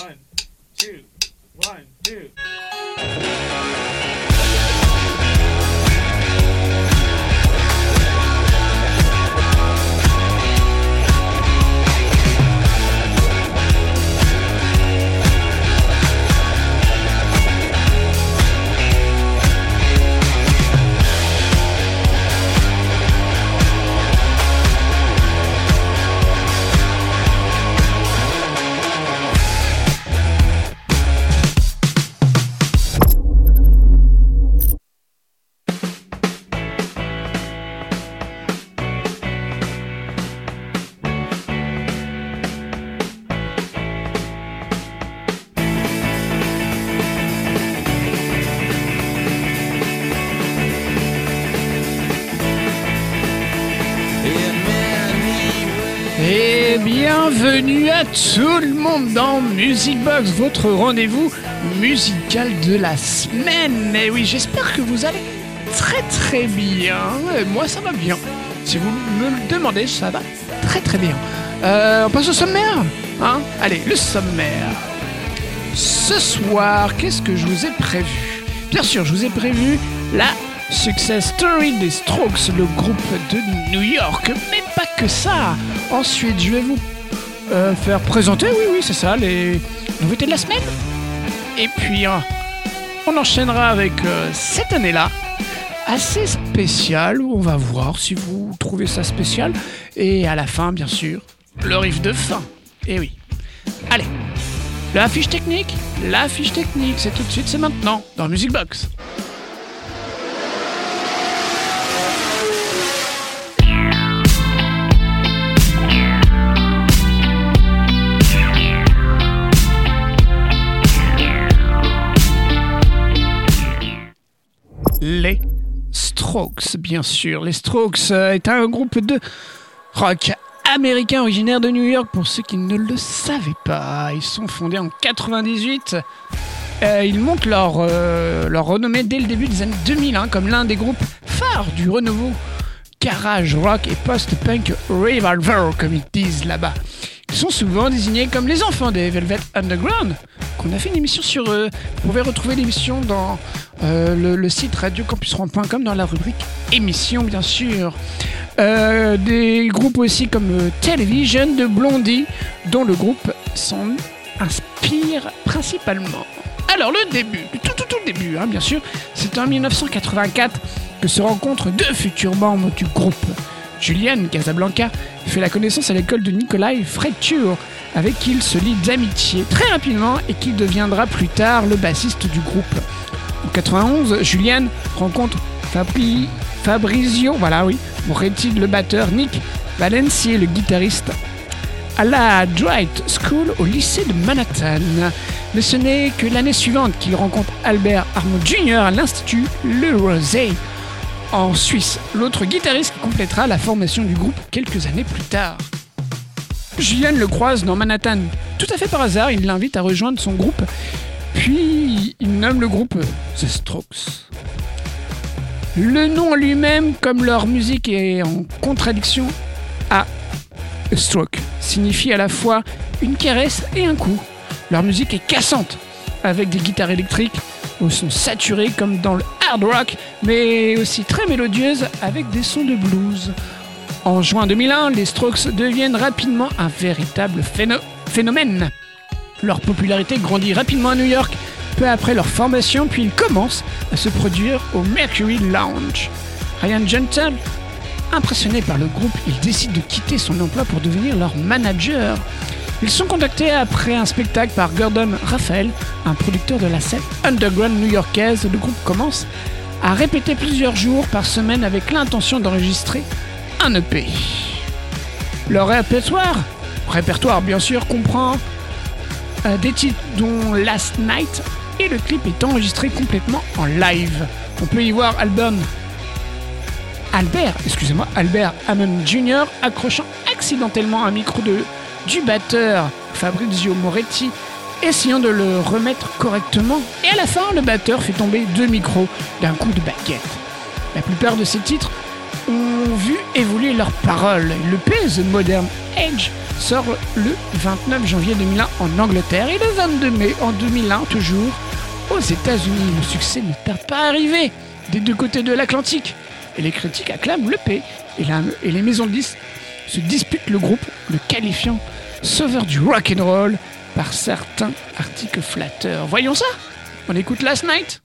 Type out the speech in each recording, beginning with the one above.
One, two, one, two. Tout le monde dans Music Box, votre rendez-vous musical de la semaine. Et oui, j'espère que vous allez très très bien. Moi, ça va bien. Si vous me le demandez, ça va très très bien. Euh, on passe au sommaire hein? Allez, le sommaire. Ce soir, qu'est-ce que je vous ai prévu? Bien sûr, je vous ai prévu la Success Story des Strokes, le groupe de New York. Mais pas que ça. Ensuite, je vais vous euh, faire présenter, oui, oui, c'est ça, les nouveautés de la semaine. Et puis, euh, on enchaînera avec euh, cette année-là, assez spéciale, où on va voir si vous trouvez ça spécial. Et à la fin, bien sûr, le riff de fin. Et oui. Allez, la fiche technique, la fiche technique, c'est tout de suite, c'est maintenant, dans Music Box. Strokes, bien sûr. Les Strokes euh, est un groupe de rock américain originaire de New York, pour ceux qui ne le savaient pas. Ils sont fondés en 98. Euh, ils montent leur, euh, leur renommée dès le début des années 2000, hein, comme l'un des groupes phares du renouveau garage rock et post-punk revival, comme ils disent là-bas. Sont souvent désignés comme les enfants des Velvet Underground, qu'on a fait une émission sur eux. Vous pouvez retrouver l'émission dans euh, le, le site radiocampusrouen.com dans la rubrique émission, bien sûr. Euh, des groupes aussi comme euh, Television de Blondie, dont le groupe s'en inspire principalement. Alors le début, le tout tout tout début, hein, bien sûr, c'est en 1984 que se rencontrent deux futurs membres du groupe. Julian Casablanca fait la connaissance à l'école de Nikolai Freiture, avec qui il se lie d'amitié très rapidement et qui deviendra plus tard le bassiste du groupe. En 91, Julian rencontre Fabri- Fabrizio, voilà oui, Moretti le batteur, Nick Valencier le guitariste, à la Dwight School au lycée de Manhattan. Mais ce n'est que l'année suivante qu'il rencontre Albert Armand Jr. à l'Institut Le Rosé en Suisse, l'autre guitariste qui complétera la formation du groupe quelques années plus tard. Julian le croise dans Manhattan. Tout à fait par hasard, il l'invite à rejoindre son groupe, puis il nomme le groupe The Strokes. Le nom lui-même, comme leur musique est en contradiction à A Stroke, signifie à la fois une caresse et un coup. Leur musique est cassante, avec des guitares électriques au son saturé comme dans le hard rock, mais aussi très mélodieuse avec des sons de blues. En juin 2001, les Strokes deviennent rapidement un véritable phéno- phénomène. Leur popularité grandit rapidement à New York, peu après leur formation, puis ils commencent à se produire au Mercury Lounge. Ryan Gentle, impressionné par le groupe, il décide de quitter son emploi pour devenir leur manager. Ils sont contactés après un spectacle par Gordon Raphael, un producteur de la scène underground new-yorkaise. Le groupe commence à répéter plusieurs jours par semaine avec l'intention d'enregistrer un EP. Leur répertoire, répertoire bien sûr, comprend euh, des titres dont Last Night et le clip est enregistré complètement en live. On peut y voir Albert, Albert, excusez-moi, Albert Hammond Jr. accrochant accidentellement un micro de, du batteur Fabrizio Moretti, essayant de le remettre correctement, et à la fin, le batteur fait tomber deux micros d'un coup de baguette. La plupart de ces titres ont vu évoluer leurs paroles. Le PS Modern Edge sort le 29 janvier 2001 en Angleterre et le 22 mai en 2001 toujours aux États-Unis. Le succès ne tarde pas à arriver des deux côtés de l'Atlantique et les critiques acclament le P et les maisons de disques se dispute le groupe, le qualifiant sauveur du rock and roll par certains articles flatteurs. Voyons ça On écoute Last Night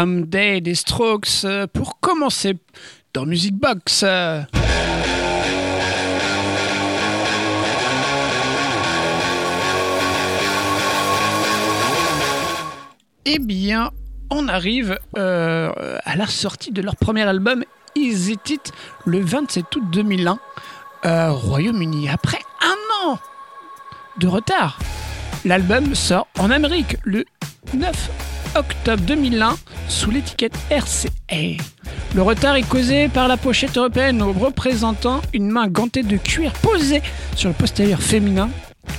Someday des Strokes euh, pour commencer dans Music Box. Eh bien, on arrive euh, à la sortie de leur premier album Is It It le 27 août 2001, euh, Royaume-Uni. Après un an de retard, l'album sort en Amérique le 9 octobre 2001 sous l'étiquette RCA. Le retard est causé par la pochette européenne représentant une main gantée de cuir posée sur le postérieur féminin,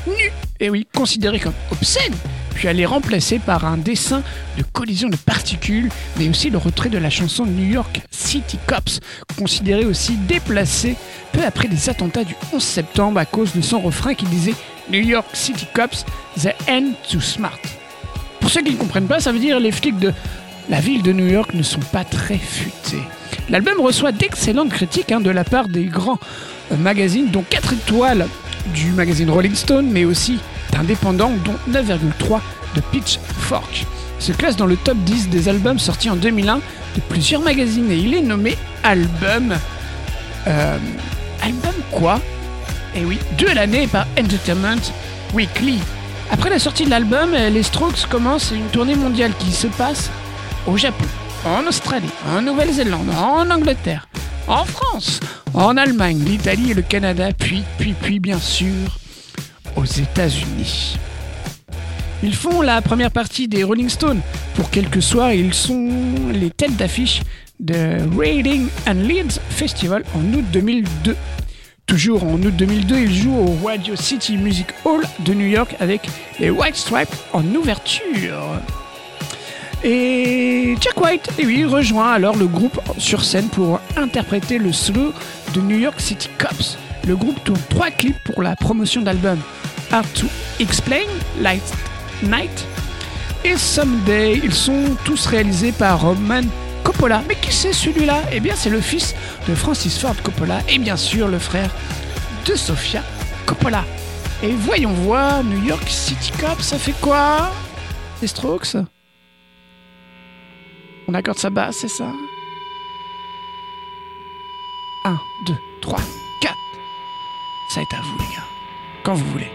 nu, et oui, considéré comme obscène, puis elle est remplacée par un dessin de collision de particules, mais aussi le retrait de la chanson New York City Cops, considéré aussi déplacé peu après les attentats du 11 septembre à cause de son refrain qui disait New York City Cops, the end too smart. Ceux qui ne comprennent pas, ça veut dire les flics de la ville de New York ne sont pas très futés. L'album reçoit d'excellentes critiques hein, de la part des grands euh, magazines, dont 4 étoiles du magazine Rolling Stone, mais aussi d'indépendants, dont 9,3 de Pitchfork. Il se classe dans le top 10 des albums sortis en 2001 de plusieurs magazines et il est nommé album. euh, album quoi? Eh oui, de l'année par Entertainment Weekly. Après la sortie de l'album, les Strokes commencent une tournée mondiale qui se passe au Japon, en Australie, en Nouvelle-Zélande, en Angleterre, en France, en Allemagne, l'Italie et le Canada, puis, puis, puis, bien sûr, aux États-Unis. Ils font la première partie des Rolling Stones. Pour quelques soirs, ils sont les têtes d'affiche de Reading and Leeds Festival en août 2002. Toujours en août 2002, ils jouent au Radio City Music Hall de New York avec les White Stripes en ouverture. Et Jack White, oui, rejoint alors le groupe sur scène pour interpréter le solo de New York City Cops. Le groupe tourne trois clips pour la promotion d'album Hard to Explain, Light Night et Someday. Ils sont tous réalisés par Roman Coppola. Mais qui c'est celui-là? Eh bien, c'est le fils de Francis Ford Coppola et bien sûr le frère de Sofia Coppola. Et voyons voir, New York City Cops, ça fait quoi? Les Strokes? On accorde sa basse, c'est ça? 1, 2, 3, 4. Ça est à vous, les gars. Quand vous voulez.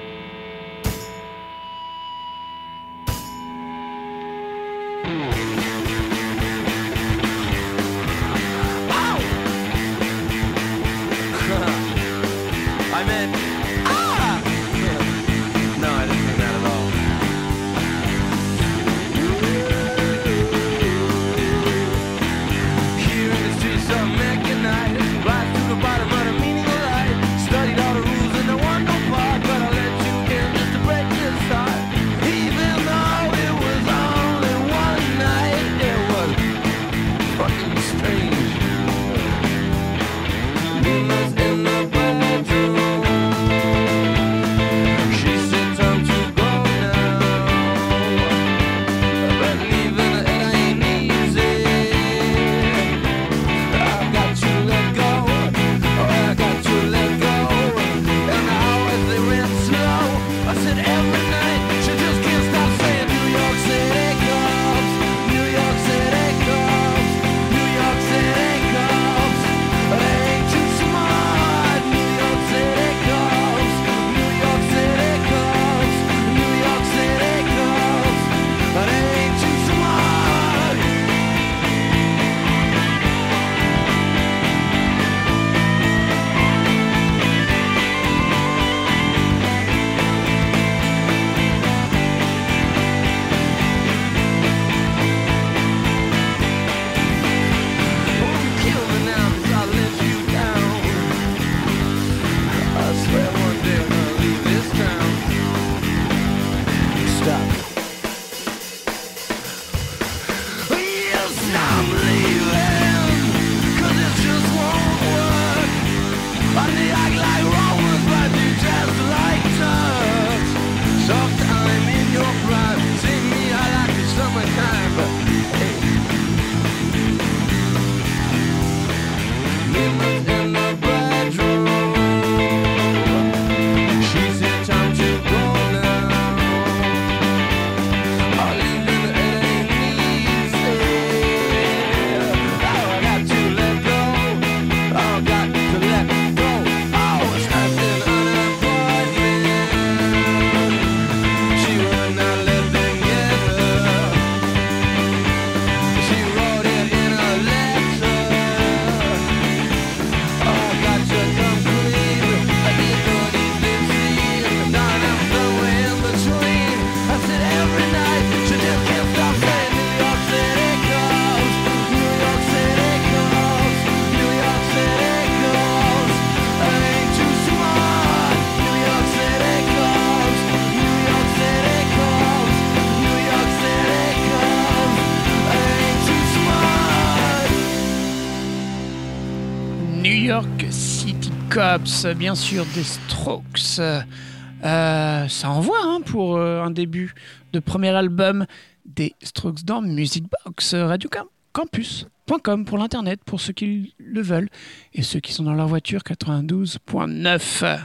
Bien sûr, des Strokes. Euh, ça envoie hein, pour euh, un début de premier album des Strokes dans Music Box, Radio Cam- Campus.com pour l'internet, pour ceux qui le veulent, et ceux qui sont dans leur voiture 92.9.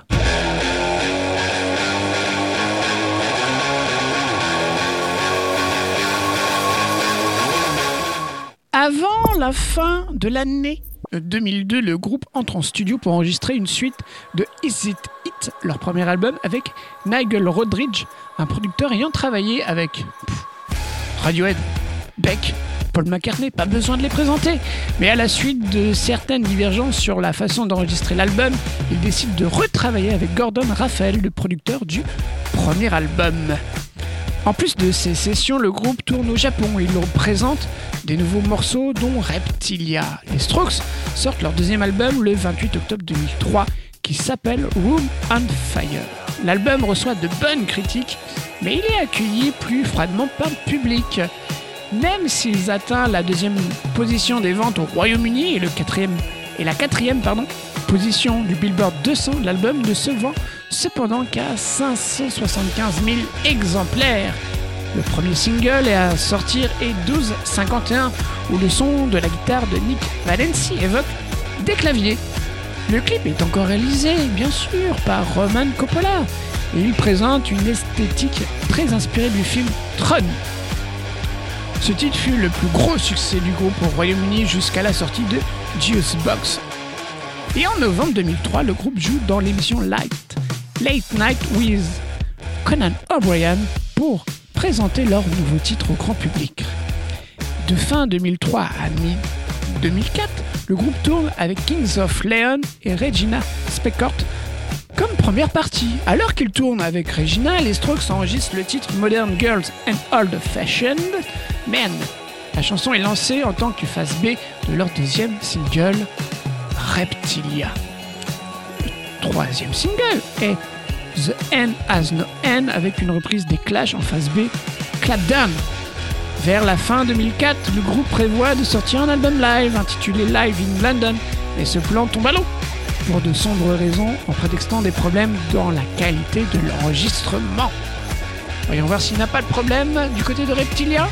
Avant la fin de l'année 2002, le groupe entre en studio pour enregistrer une suite de Is It It, leur premier album, avec Nigel Rodriguez, un producteur ayant travaillé avec Radiohead, Beck, Paul McCartney, pas besoin de les présenter. Mais à la suite de certaines divergences sur la façon d'enregistrer l'album, il décide de retravailler avec Gordon Raphael, le producteur du premier album. En plus de ces sessions, le groupe tourne au Japon. Il leur présente des nouveaux morceaux, dont Reptilia. Les Strokes sortent leur deuxième album le 28 octobre 2003, qui s'appelle Room on Fire. L'album reçoit de bonnes critiques, mais il est accueilli plus froidement par le public. Même s'ils atteignent la deuxième position des ventes au Royaume-Uni et, et la quatrième pardon, position du Billboard 200, l'album ne se vend cependant qu'à 575 000 exemplaires. Le premier single à sortir est 1251, où le son de la guitare de Nick Valenci évoque des claviers. Le clip est encore réalisé, bien sûr, par Roman Coppola, et il présente une esthétique très inspirée du film Tron. Ce titre fut le plus gros succès du groupe au Royaume-Uni jusqu'à la sortie de Juice Box. Et en novembre 2003, le groupe joue dans l'émission Light, Late Night with Conan O'Brien pour présenter leur nouveau titre au grand public. De fin 2003 à mi-2004, le groupe tourne avec Kings of Leon et Regina Speckort comme première partie. Alors qu'ils tournent avec Regina, les Strokes enregistrent le titre Modern Girls and Old Fashioned Men. La chanson est lancée en tant que face B de leur deuxième single, Reptilia. Le troisième single est The End Has No End avec une reprise des Clash en face B, Clap Down. Vers la fin 2004, le groupe prévoit de sortir un album live intitulé Live in London, et ce plan tombe à l'eau pour de sombres raisons en prétextant des problèmes dans la qualité de l'enregistrement. Voyons voir s'il n'a pas de problème du côté de Reptilia.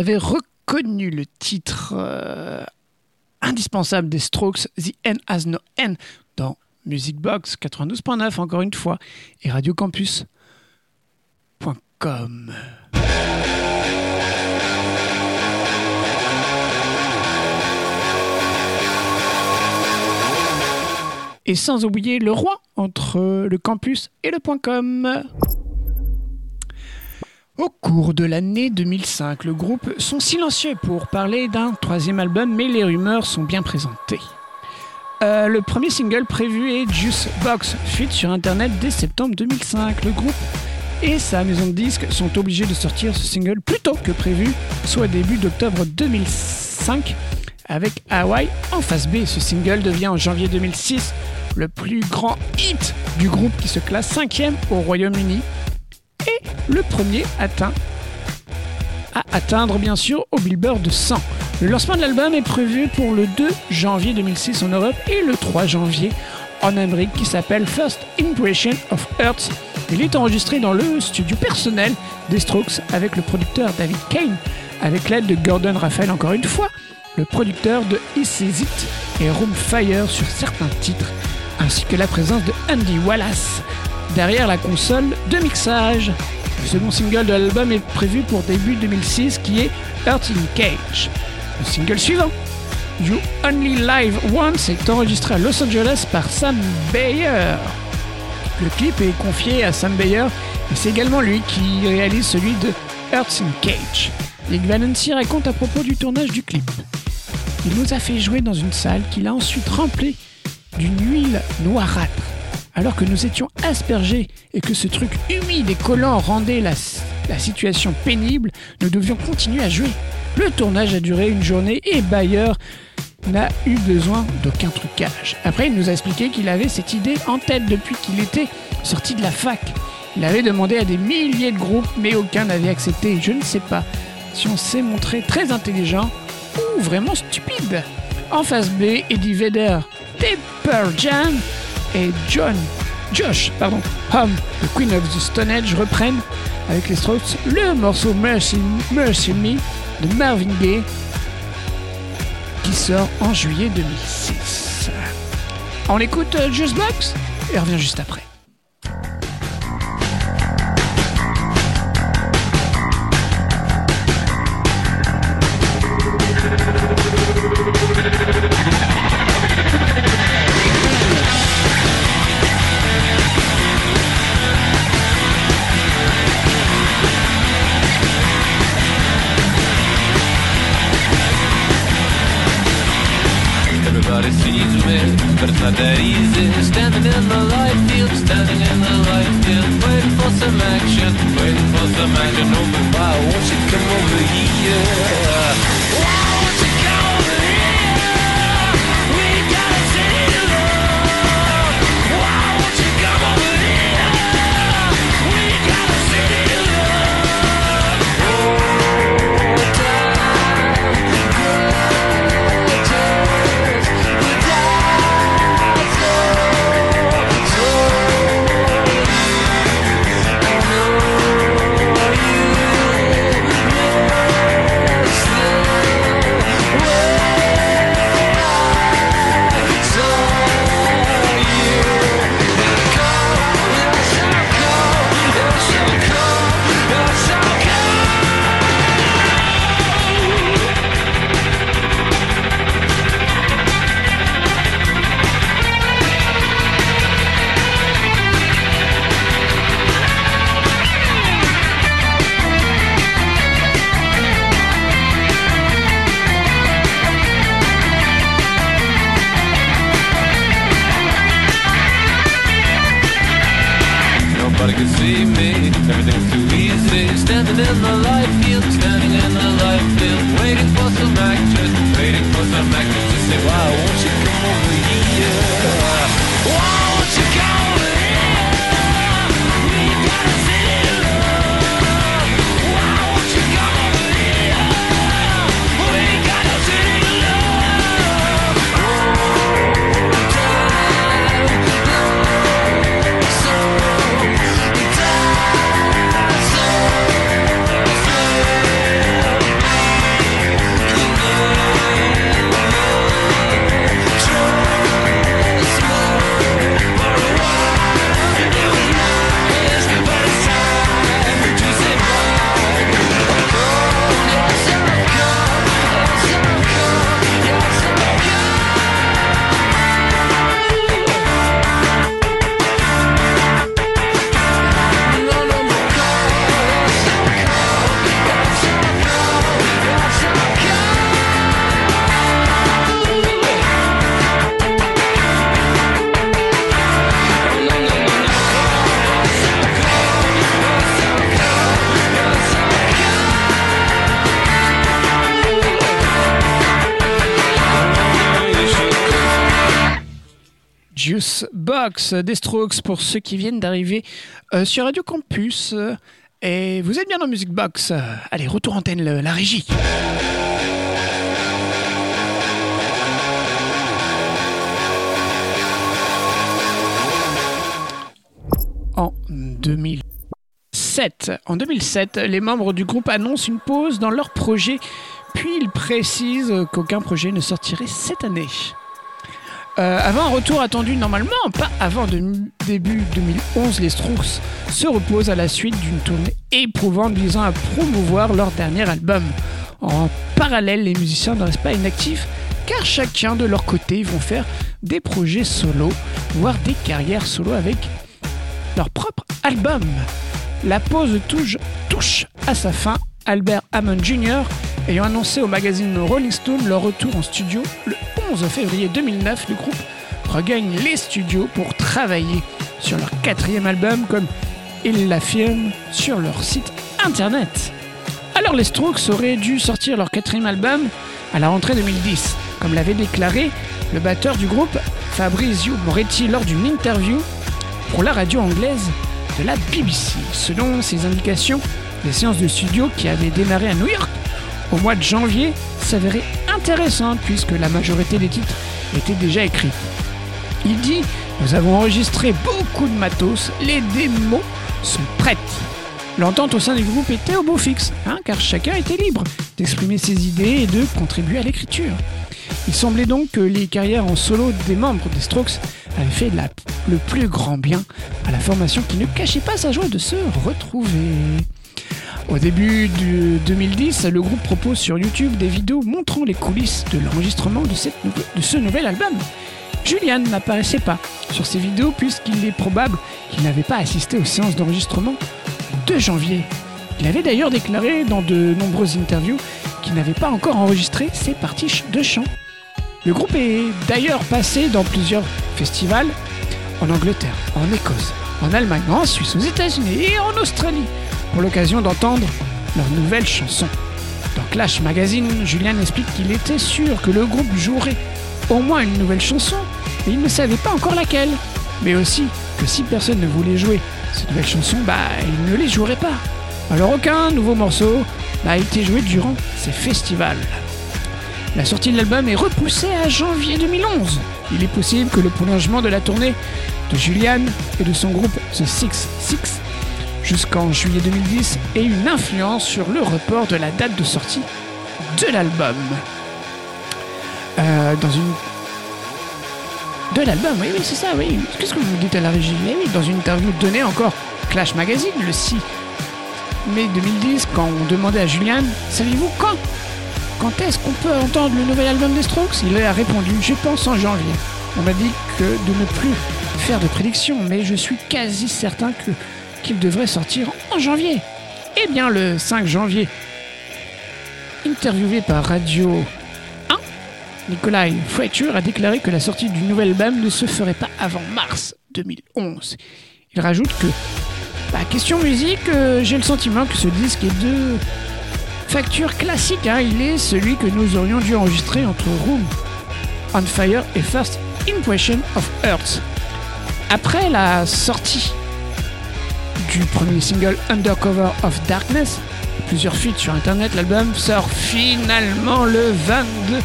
Avez reconnu le titre euh, indispensable des Strokes, The N Has No N, dans Music Box 92.9, encore une fois, et radiocampus.com. Et sans oublier le roi entre le campus et le point .com. Au cours de l'année 2005, le groupe sont silencieux pour parler d'un troisième album, mais les rumeurs sont bien présentées. Euh, le premier single prévu est Juice Box, fuite sur internet dès septembre 2005. Le groupe et sa maison de disques sont obligés de sortir ce single plus tôt que prévu, soit début d'octobre 2005, avec Hawaii en face B. Ce single devient en janvier 2006 le plus grand hit du groupe qui se classe cinquième au Royaume-Uni le premier atteint à atteindre bien sûr au Billboard 100. Le lancement de l'album est prévu pour le 2 janvier 2006 en Europe et le 3 janvier en Amérique qui s'appelle First Impression of Earth. Il est enregistré dans le studio personnel des Strokes avec le producteur David Kane, avec l'aide de Gordon Raphael encore une fois, le producteur de Is It et Room Fire sur certains titres, ainsi que la présence de Andy Wallace derrière la console de mixage. Le second single de l'album est prévu pour début 2006 qui est Earth in Cage. Le single suivant, You Only Live Once, est enregistré à Los Angeles par Sam Bayer. Le clip est confié à Sam Bayer et c'est également lui qui réalise celui de Earth in Cage. Nick Valency raconte à propos du tournage du clip. Il nous a fait jouer dans une salle qu'il a ensuite remplie d'une huile noirâtre. Alors que nous étions aspergés et que ce truc humide et collant rendait la, situation pénible, nous devions continuer à jouer. Le tournage a duré une journée et Bayer n'a eu besoin d'aucun trucage. Après, il nous a expliqué qu'il avait cette idée en tête depuis qu'il était sorti de la fac. Il avait demandé à des milliers de groupes, mais aucun n'avait accepté. Je ne sais pas si on s'est montré très intelligent ou vraiment stupide. En face B, Eddie Vedder, Pepper Jam et John, Josh, pardon, Hum, The Queen of the Stone Age reprennent avec les Strokes le morceau Mercy, Mercy Me de Marvin Gaye qui sort en juillet 2006. On écoute euh, Just Box et revient juste après. actress, waiting for some actors to say wow. Des Strokes pour ceux qui viennent d'arriver euh, sur Radio Campus. Et vous êtes bien dans Music Box. Allez, retour antenne, la régie. En 2007, en 2007, les membres du groupe annoncent une pause dans leur projet, puis ils précisent qu'aucun projet ne sortirait cette année. Euh, avant un retour attendu normalement, pas avant début 2011, les Strokes se reposent à la suite d'une tournée éprouvante visant à promouvoir leur dernier album. En parallèle, les musiciens ne restent pas inactifs car chacun de leur côté vont faire des projets solo, voire des carrières solo avec leur propre album. La pause touche, touche à sa fin, Albert Hammond Jr. ayant annoncé au magazine Rolling Stone leur retour en studio le 11 février 2009, le groupe regagne les studios pour travailler sur leur quatrième album comme ils l'affirment sur leur site internet. Alors les Strokes auraient dû sortir leur quatrième album à la rentrée 2010, comme l'avait déclaré le batteur du groupe Fabrizio Moretti lors d'une interview pour la radio anglaise de la BBC. Selon ses indications, les séances de studio qui avaient démarré à New York au mois de janvier s'avéraient intéressantes puisque la majorité des titres étaient déjà écrits. Il dit Nous avons enregistré beaucoup de matos, les démos sont prêtes. L'entente au sein du groupe était au beau fixe, hein, car chacun était libre d'exprimer ses idées et de contribuer à l'écriture. Il semblait donc que les carrières en solo des membres des Strokes avaient fait le plus grand bien à la formation qui ne cachait pas sa joie de se retrouver. Au début de 2010, le groupe propose sur YouTube des vidéos montrant les coulisses de l'enregistrement de, cette de ce nouvel album. Julian n'apparaissait pas sur ces vidéos puisqu'il est probable qu'il n'avait pas assisté aux séances d'enregistrement de janvier. Il avait d'ailleurs déclaré dans de nombreuses interviews qu'il n'avait pas encore enregistré ses parties de chant. Le groupe est d'ailleurs passé dans plusieurs festivals en Angleterre, en Écosse, en Allemagne, en Suisse, aux États-Unis et en Australie pour l'occasion d'entendre leur nouvelle chanson. Dans Clash Magazine, Julian explique qu'il était sûr que le groupe jouerait au moins une nouvelle chanson, mais il ne savait pas encore laquelle. Mais aussi que si personne ne voulait jouer cette nouvelle chanson, bah il ne les jouerait pas. Alors aucun nouveau morceau n'a été joué durant ces festivals. La sortie de l'album est repoussée à janvier 2011. Il est possible que le prolongement de la tournée de Julian et de son groupe The Six Six jusqu'en juillet 2010 ait une influence sur le report de la date de sortie de l'album. Euh, dans une de l'album, oui, oui, c'est ça, oui. Qu'est-ce que vous dites à la régie? Eh oui, dans une interview donnée encore Clash Magazine le 6 mai 2010, quand on demandait à Julian, savez-vous quand? Quand est-ce qu'on peut entendre le nouvel album des Strokes? Il a répondu, je pense en janvier. On m'a dit que de ne plus faire de prédictions, mais je suis quasi certain que qu'il devrait sortir en janvier. Eh bien, le 5 janvier, interviewé par Radio 1, Nikolai Fletcher a déclaré que la sortie du nouvel album ne se ferait pas avant mars 2011. Il rajoute que, bah, question musique, euh, j'ai le sentiment que ce disque est de facture classique. hein. Il est celui que nous aurions dû enregistrer entre Room on Fire et First Impression of Earth. Après la sortie du premier single Undercover of Darkness, plusieurs feats sur internet, l'album sort finalement le 22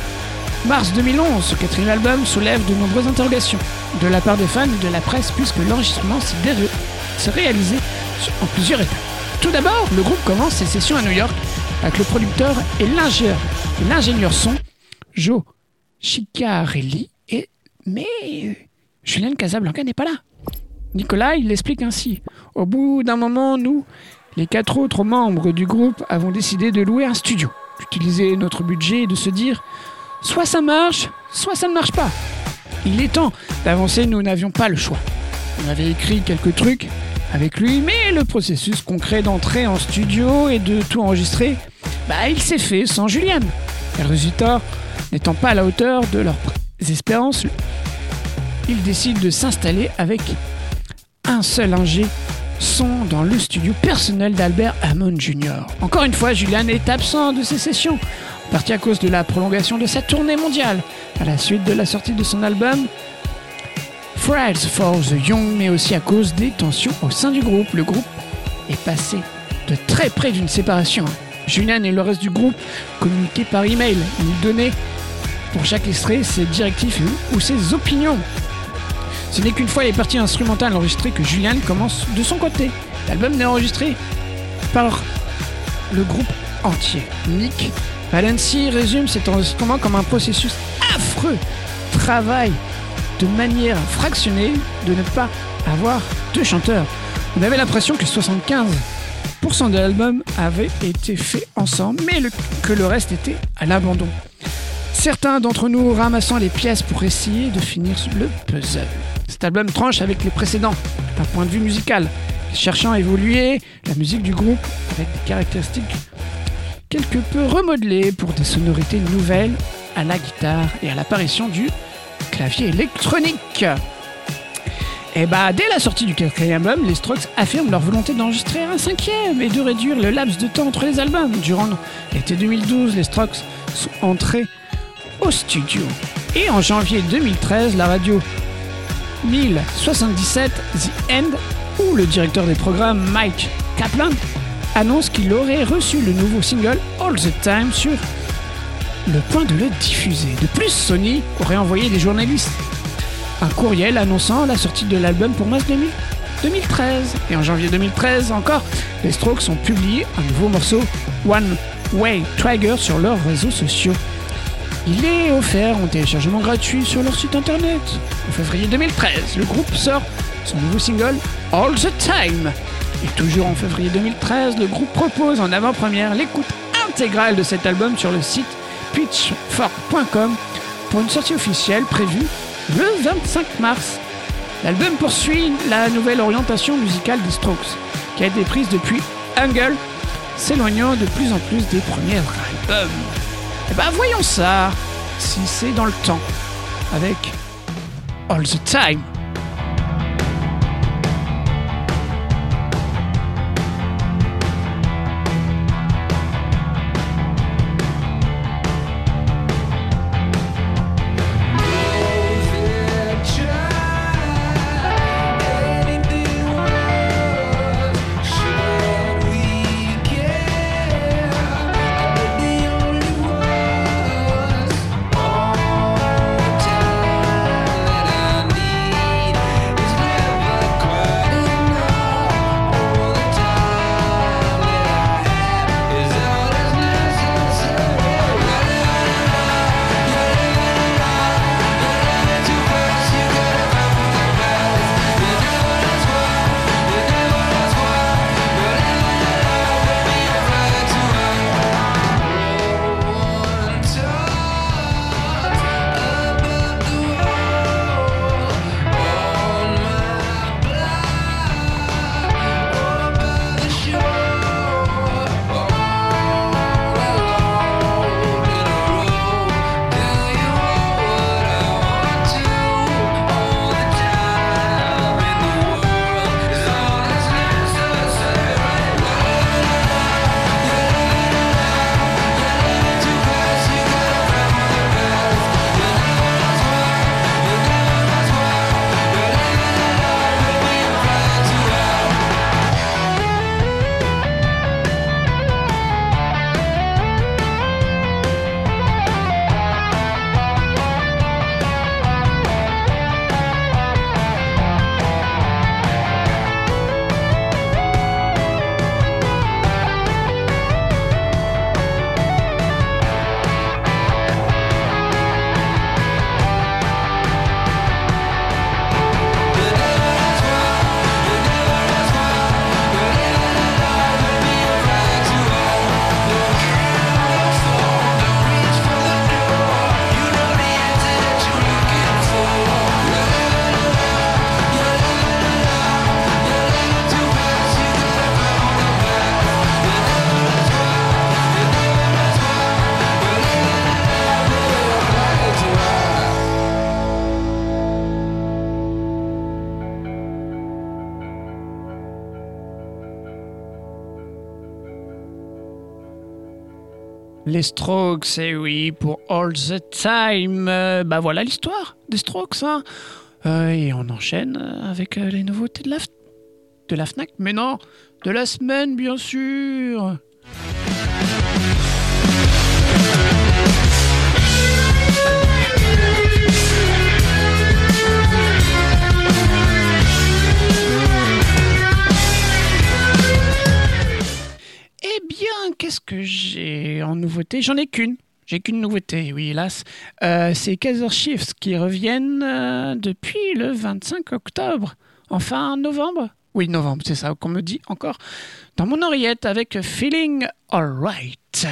mars 2011. Ce quatrième album soulève de nombreuses interrogations de la part des fans et de la presse puisque l'enregistrement s'est réalisé en plusieurs étapes. Tout d'abord, le groupe commence ses sessions à New York avec le producteur et l'ingénieur, son Joe Chicarelli, et, mais Julien Casablanca n'est pas là. Nicolas, il l'explique ainsi. Au bout d'un moment, nous, les quatre autres membres du groupe, avons décidé de louer un studio, d'utiliser notre budget et de se dire soit ça marche, soit ça ne marche pas. Il est temps d'avancer, nous n'avions pas le choix. On avait écrit quelques trucs avec lui, mais le processus concret d'entrer en studio et de tout enregistrer, bah il s'est fait sans Julian. Et le résultat n'étant pas à la hauteur de leurs espérances, ils décident de s'installer avec un seul ingé son dans le studio personnel d'Albert Hammond Jr. Encore une fois, Julian est absent de ces sessions, en partie à cause de la prolongation de sa tournée mondiale, à la suite de la sortie de son album Friends for the Young, mais aussi à cause des tensions au sein du groupe. Le groupe est passé de très près d'une séparation. Julian et le reste du groupe communiquaient par email. Il nous donnait pour chaque extrait ses directives ou ses opinions. Ce n'est qu'une fois les parties instrumentales enregistrées que Julian commence de son côté. L'album n'est enregistré par le groupe entier. Nick Valenci résume cet enregistrement comme un processus affreux. Travail de manière fractionnée de ne pas avoir deux chanteurs. On avait l'impression que 75% de l'album avait été fait ensemble, mais que le reste était à l'abandon. Certains d'entre nous ramassant les pièces pour essayer de finir le puzzle. Cet album tranche avec les précédents d'un point de vue musical, cherchant à évoluer la musique du groupe avec des caractéristiques quelque peu remodelées pour des sonorités nouvelles à la guitare et à l'apparition du clavier électronique. Et bah, dès la sortie du quatrième album, les Strokes affirment leur volonté d'enregistrer un cinquième et de réduire le laps de temps entre les albums. Durant l'été 2012, les Strokes sont entrés au studio. Et en janvier 2013, la radio 1077 The End, où le directeur des programmes Mike Kaplan annonce qu'il aurait reçu le nouveau single All the Time sur le point de le diffuser. De plus, Sony aurait envoyé des journalistes un courriel annonçant la sortie de l'album pour mars 2000 2013. Et en janvier 2013 encore, les Strokes ont publié un nouveau morceau, One Way Trigger, sur leurs réseaux sociaux. Il est offert en téléchargement gratuit sur leur site internet. En février 2013, le groupe sort son nouveau single All the Time. Et toujours en février 2013, le groupe propose en avant-première l'écoute intégrale de cet album sur le site pitchfork.com pour une sortie officielle prévue le 25 mars. L'album poursuit la nouvelle orientation musicale des Strokes, qui a été prise depuis Angle, s'éloignant de plus en plus des premiers albums. Et ben voyons ça, si c'est dans le temps, avec All the Time. Les Strokes, et oui, pour All the Time. Euh, bah voilà l'histoire des Strokes. Hein. Euh, et on enchaîne avec euh, les nouveautés de la, de la FNAC. Mais non, de la semaine, bien sûr. Eh bien, qu'est-ce que j'ai en nouveauté? J'en ai qu'une. J'ai qu'une nouveauté, oui, hélas. Euh, c'est Kaiser Chiefs qui reviennent euh, depuis le 25 octobre. Enfin, novembre Oui, novembre, c'est ça qu'on me dit encore. Dans mon oreillette avec Feeling Alright.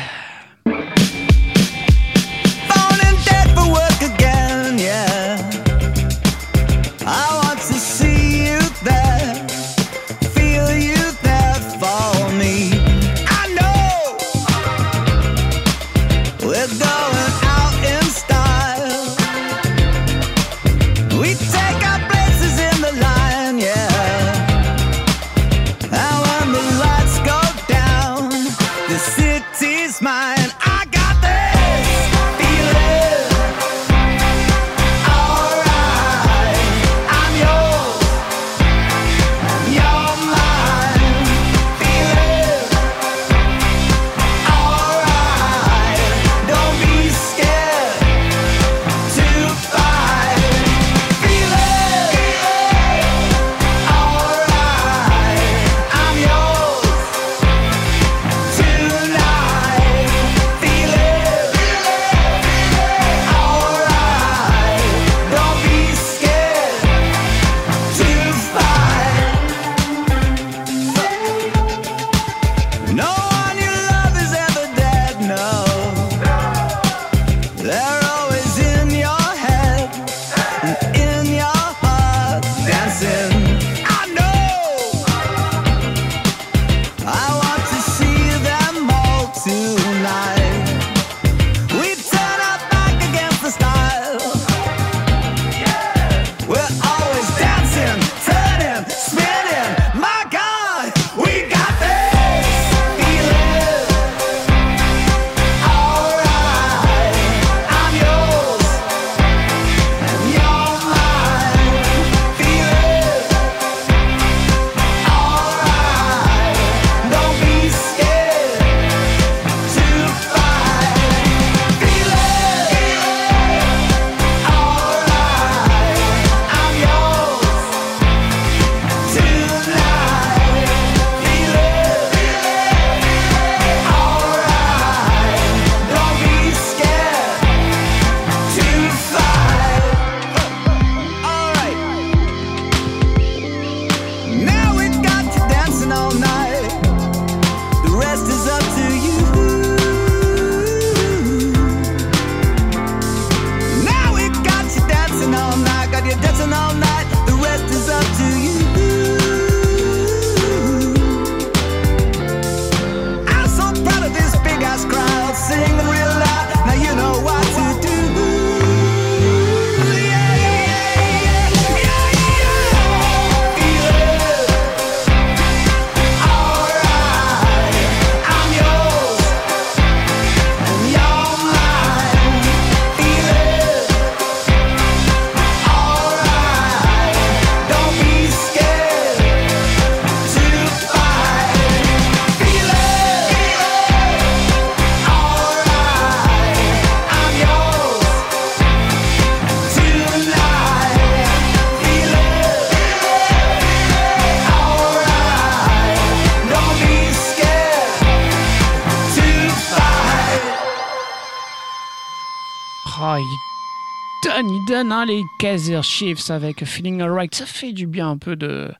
Hein, les Kaiser Chiefs avec Feeling Alright. Ça fait du bien un peu de.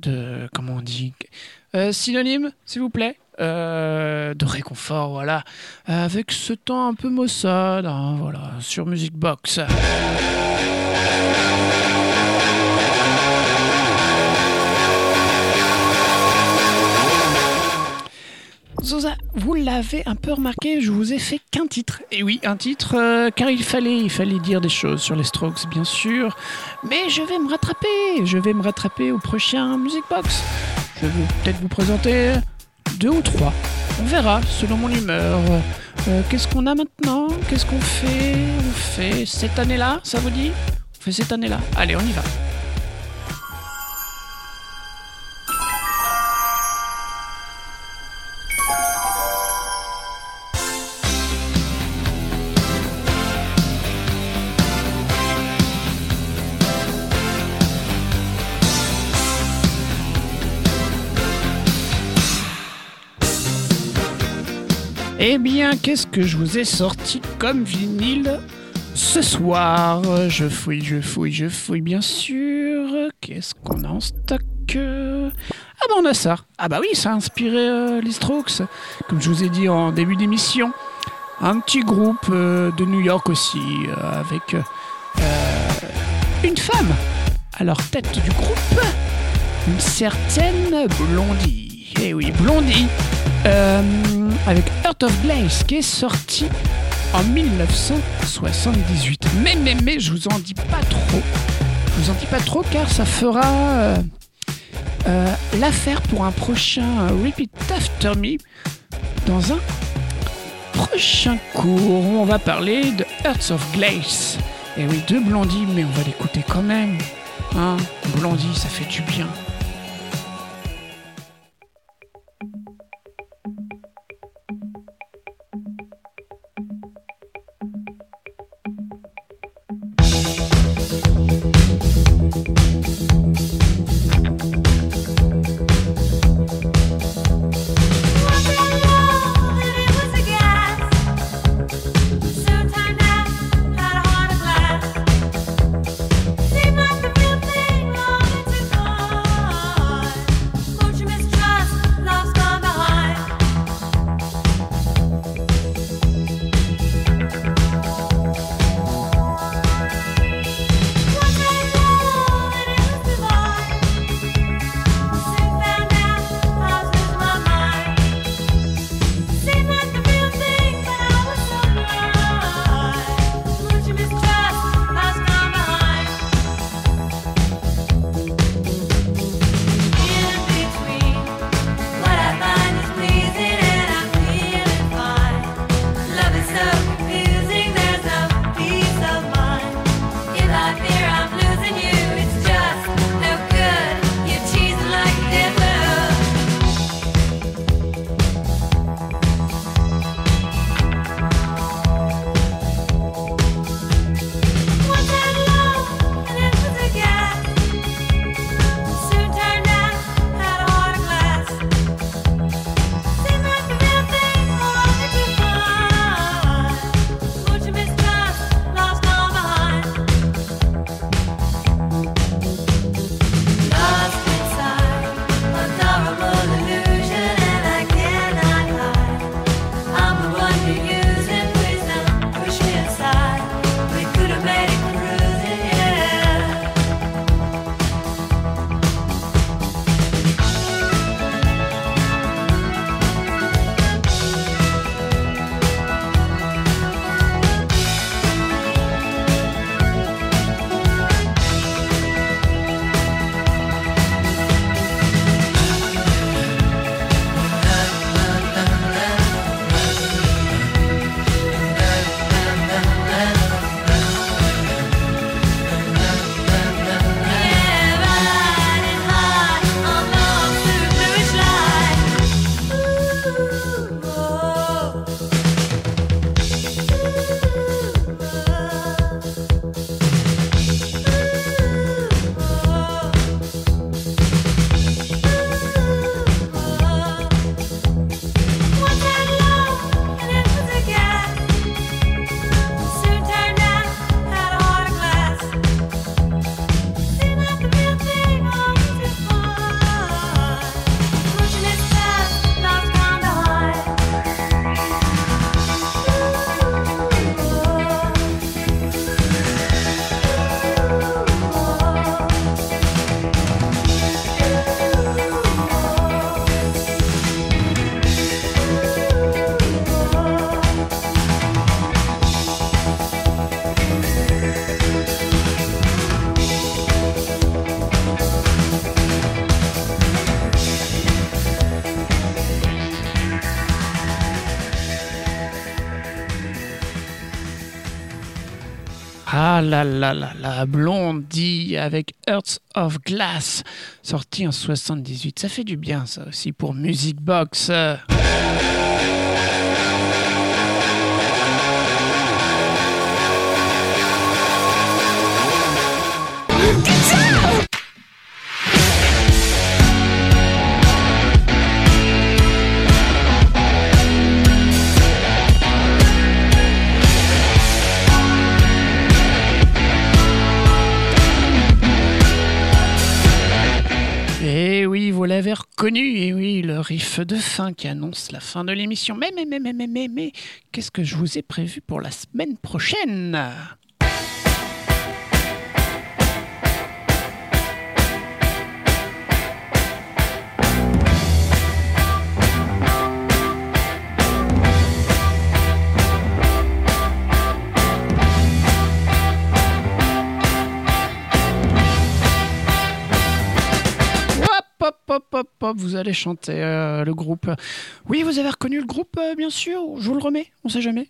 de comment on dit Euh, Synonyme, s'il vous plaît? Euh, de réconfort, voilà, avec ce temps un peu maussade, hein, voilà, sur Music Box. Vous l'avez un peu remarqué, je vous ai fait qu'un titre. Et oui, un titre, euh, car il fallait, il fallait dire des choses sur les Strokes, bien sûr. Mais je vais me rattraper, je vais me rattraper au prochain Music Box. Je vais peut-être vous présenter deux ou trois. On verra, selon mon humeur. Euh, Qu'est-ce qu'on a maintenant? Qu'est-ce qu'on fait? On fait cette année-là, ça vous dit? On fait cette année-là. Allez, on y va. Eh bien, qu'est-ce que je vous ai sorti comme vinyle ce soir? Je fouille, je fouille, je fouille, bien sûr. Qu'est-ce qu'on a en stock? Ah bah on a ça. Ah bah oui, ça a inspiré euh, les Strokes, comme je vous ai dit en début d'émission. Un petit groupe euh, de New York aussi, euh, avec une femme à leur tête du groupe, une certaine Blondie. Eh oui, Blondie, avec Heart of Glaze qui est sorti en 1978. Mais, mais, mais, je vous en dis pas trop. Je vous en dis pas trop car ça fera euh, euh, l'affaire pour un prochain euh, Repeat After Me dans un prochain cours où on va parler de Hearts of Glaze. Et oui, de Blondie, mais on va l'écouter quand même. Hein Blondie, ça fait du bien. Là là là là, Blondie avec Hearts of Glass, sorti en 78. Ça fait du bien ça aussi pour Music Box. Reconnu, et oui, le riff de fin qui annonce la fin de l'émission. Mais, mais, mais, mais, mais, mais, mais, qu'est-ce que je vous ai prévu pour la semaine prochaine? Vous allez chanter euh, le groupe. Oui, vous avez reconnu le groupe, euh, bien sûr, je vous le remets, on sait jamais.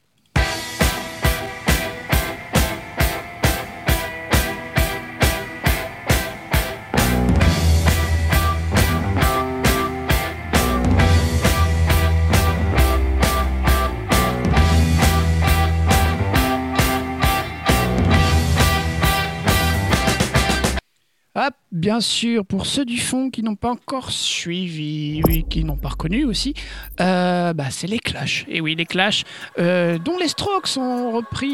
Bien sûr, pour ceux du fond qui n'ont pas encore suivi, oui, qui n'ont pas reconnu aussi, euh, bah, c'est les Clash. Et oui, les Clash, euh, dont les Strokes ont repris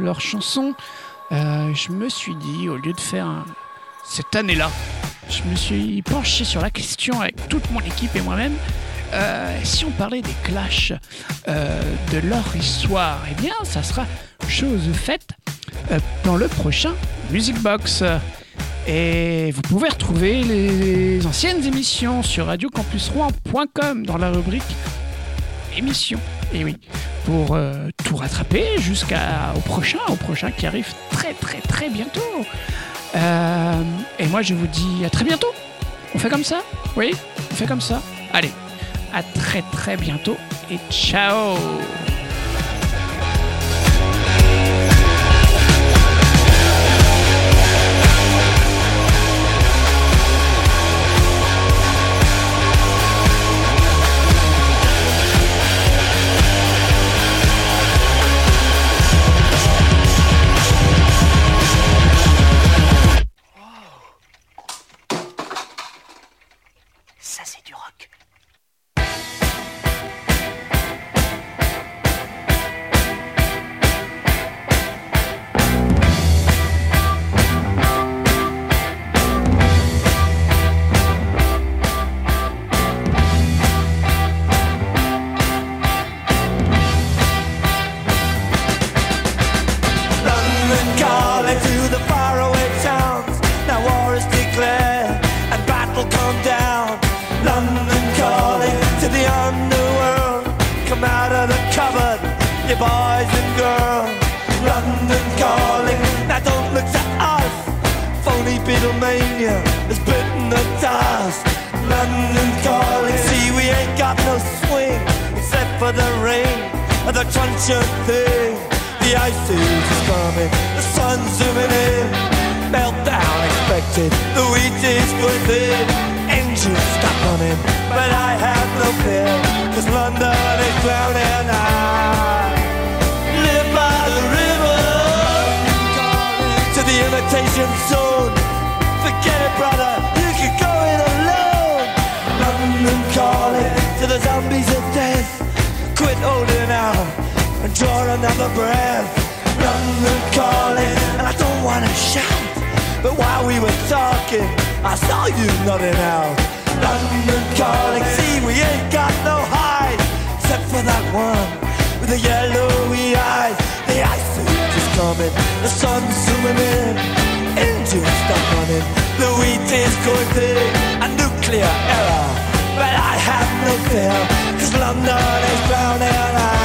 leur chanson. Euh, je me suis dit, au lieu de faire cette année-là, je me suis penché sur la question avec toute mon équipe et moi-même. Si on parlait des Clash, euh, de leur histoire, eh bien, ça sera chose faite dans le prochain Music Box. Et vous pouvez retrouver les anciennes émissions sur radiocampusrouen.com dans la rubrique émissions. Et oui, pour euh, tout rattraper jusqu'au prochain, au prochain qui arrive très très très bientôt. Euh, et moi je vous dis à très bientôt. On fait comme ça? Oui On fait comme ça Allez, à très très bientôt et ciao the sun's zooming in, engines stop running, the wheat is going big, a nuclear error. But I have no fear, cause London is drowning.